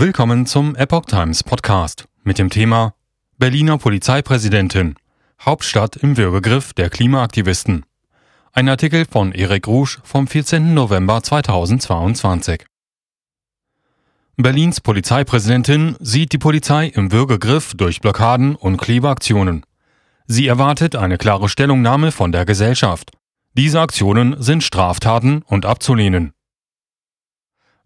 Willkommen zum Epoch Times Podcast mit dem Thema Berliner Polizeipräsidentin Hauptstadt im Würgegriff der Klimaaktivisten. Ein Artikel von Erik Rouge vom 14. November 2022. Berlins Polizeipräsidentin sieht die Polizei im Würgegriff durch Blockaden und Klebeaktionen. Sie erwartet eine klare Stellungnahme von der Gesellschaft. Diese Aktionen sind Straftaten und abzulehnen.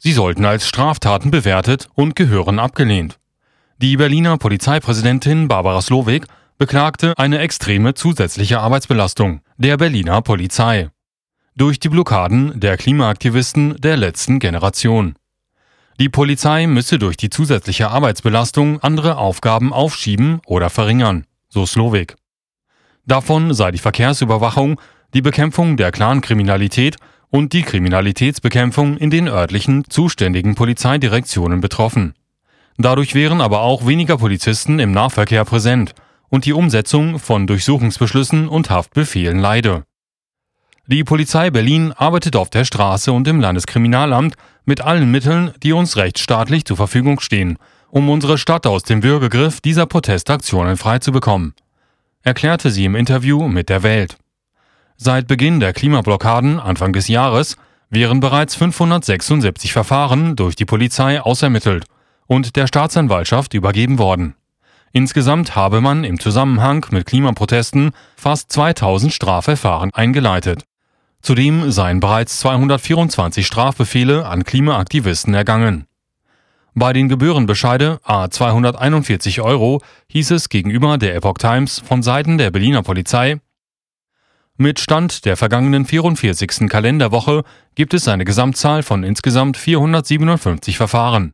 Sie sollten als Straftaten bewertet und gehören abgelehnt. Die Berliner Polizeipräsidentin Barbara Slowik beklagte eine extreme zusätzliche Arbeitsbelastung der Berliner Polizei durch die Blockaden der Klimaaktivisten der letzten Generation. Die Polizei müsse durch die zusätzliche Arbeitsbelastung andere Aufgaben aufschieben oder verringern, so Slowik. Davon sei die Verkehrsüberwachung, die Bekämpfung der Clankriminalität und die Kriminalitätsbekämpfung in den örtlichen zuständigen Polizeidirektionen betroffen. Dadurch wären aber auch weniger Polizisten im Nahverkehr präsent und die Umsetzung von Durchsuchungsbeschlüssen und Haftbefehlen leide. Die Polizei Berlin arbeitet auf der Straße und im Landeskriminalamt mit allen Mitteln, die uns rechtsstaatlich zur Verfügung stehen, um unsere Stadt aus dem Würgegriff dieser Protestaktionen freizubekommen, erklärte sie im Interview mit der Welt. Seit Beginn der Klimablockaden Anfang des Jahres wären bereits 576 Verfahren durch die Polizei ausermittelt und der Staatsanwaltschaft übergeben worden. Insgesamt habe man im Zusammenhang mit Klimaprotesten fast 2000 Strafverfahren eingeleitet. Zudem seien bereits 224 Strafbefehle an Klimaaktivisten ergangen. Bei den Gebührenbescheide A 241 Euro hieß es gegenüber der Epoch Times von Seiten der Berliner Polizei, mit Stand der vergangenen 44. Kalenderwoche gibt es eine Gesamtzahl von insgesamt 457 Verfahren.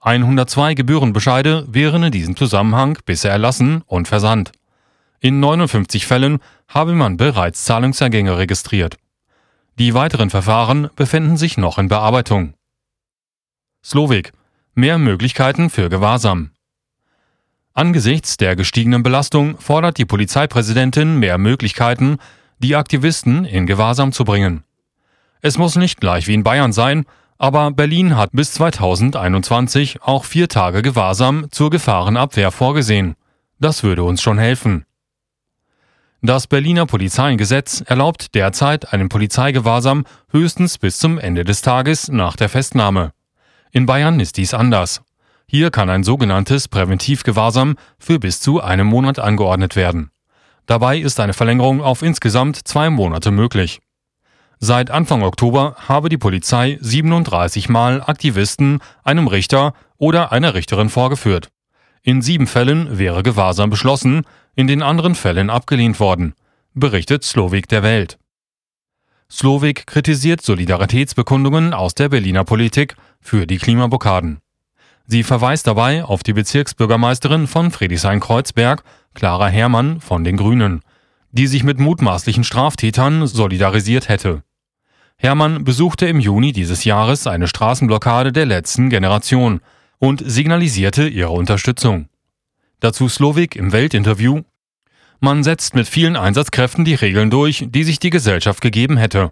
102 Gebührenbescheide wären in diesem Zusammenhang bisher erlassen und versandt. In 59 Fällen habe man bereits Zahlungsergänge registriert. Die weiteren Verfahren befinden sich noch in Bearbeitung. Slowik. Mehr Möglichkeiten für Gewahrsam. Angesichts der gestiegenen Belastung fordert die Polizeipräsidentin mehr Möglichkeiten, die Aktivisten in Gewahrsam zu bringen. Es muss nicht gleich wie in Bayern sein, aber Berlin hat bis 2021 auch vier Tage Gewahrsam zur Gefahrenabwehr vorgesehen. Das würde uns schon helfen. Das Berliner Polizeigesetz erlaubt derzeit einen Polizeigewahrsam höchstens bis zum Ende des Tages nach der Festnahme. In Bayern ist dies anders. Hier kann ein sogenanntes Präventivgewahrsam für bis zu einem Monat angeordnet werden. Dabei ist eine Verlängerung auf insgesamt zwei Monate möglich. Seit Anfang Oktober habe die Polizei 37 Mal Aktivisten einem Richter oder einer Richterin vorgeführt. In sieben Fällen wäre Gewahrsam beschlossen, in den anderen Fällen abgelehnt worden, berichtet Slowik der Welt. Slowik kritisiert Solidaritätsbekundungen aus der Berliner Politik für die Klimablockaden. Sie verweist dabei auf die Bezirksbürgermeisterin von Friedrichshain-Kreuzberg, Clara Herrmann von den Grünen, die sich mit mutmaßlichen Straftätern solidarisiert hätte. Herrmann besuchte im Juni dieses Jahres eine Straßenblockade der letzten Generation und signalisierte ihre Unterstützung. Dazu Slowik im Weltinterview Man setzt mit vielen Einsatzkräften die Regeln durch, die sich die Gesellschaft gegeben hätte.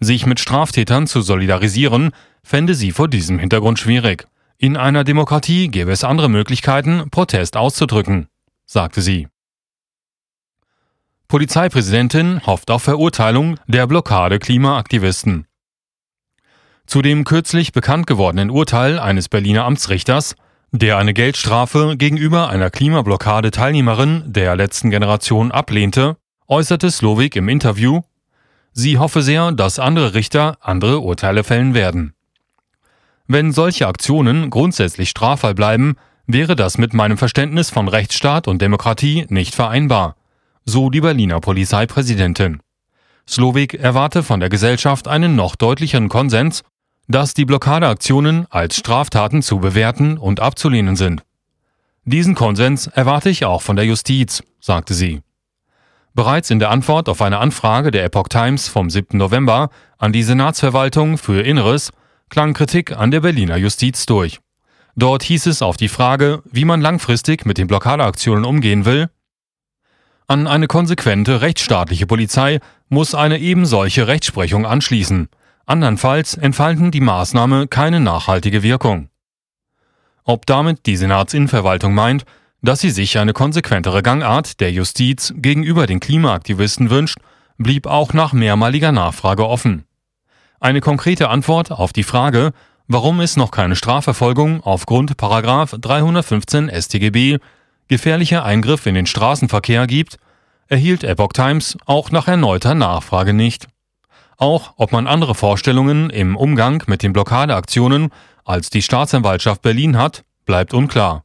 Sich mit Straftätern zu solidarisieren, fände sie vor diesem Hintergrund schwierig. In einer Demokratie gäbe es andere Möglichkeiten, Protest auszudrücken, sagte sie. Polizeipräsidentin hofft auf Verurteilung der Blockade Klimaaktivisten. Zu dem kürzlich bekannt gewordenen Urteil eines Berliner Amtsrichters, der eine Geldstrafe gegenüber einer Klimablockade Teilnehmerin der letzten Generation ablehnte, äußerte Slowik im Interview, sie hoffe sehr, dass andere Richter andere Urteile fällen werden. Wenn solche Aktionen grundsätzlich straffrei bleiben, wäre das mit meinem Verständnis von Rechtsstaat und Demokratie nicht vereinbar, so die Berliner Polizeipräsidentin. Slowik erwarte von der Gesellschaft einen noch deutlicheren Konsens, dass die Blockadeaktionen als Straftaten zu bewerten und abzulehnen sind. Diesen Konsens erwarte ich auch von der Justiz, sagte sie. Bereits in der Antwort auf eine Anfrage der Epoch Times vom 7. November an die Senatsverwaltung für Inneres klang Kritik an der Berliner Justiz durch. Dort hieß es auf die Frage, wie man langfristig mit den Blockadeaktionen umgehen will, an eine konsequente rechtsstaatliche Polizei muss eine ebensolche Rechtsprechung anschließen. Andernfalls entfalten die Maßnahme keine nachhaltige Wirkung. Ob damit die Senatsinnenverwaltung meint, dass sie sich eine konsequentere Gangart der Justiz gegenüber den Klimaaktivisten wünscht, blieb auch nach mehrmaliger Nachfrage offen. Eine konkrete Antwort auf die Frage, warum es noch keine Strafverfolgung aufgrund 315 StGB gefährlicher Eingriff in den Straßenverkehr gibt, erhielt Epoch Times auch nach erneuter Nachfrage nicht. Auch ob man andere Vorstellungen im Umgang mit den Blockadeaktionen als die Staatsanwaltschaft Berlin hat, bleibt unklar.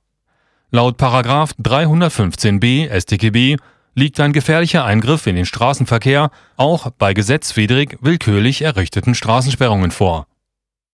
Laut 315b StGB liegt ein gefährlicher Eingriff in den Straßenverkehr auch bei gesetzwidrig willkürlich errichteten Straßensperrungen vor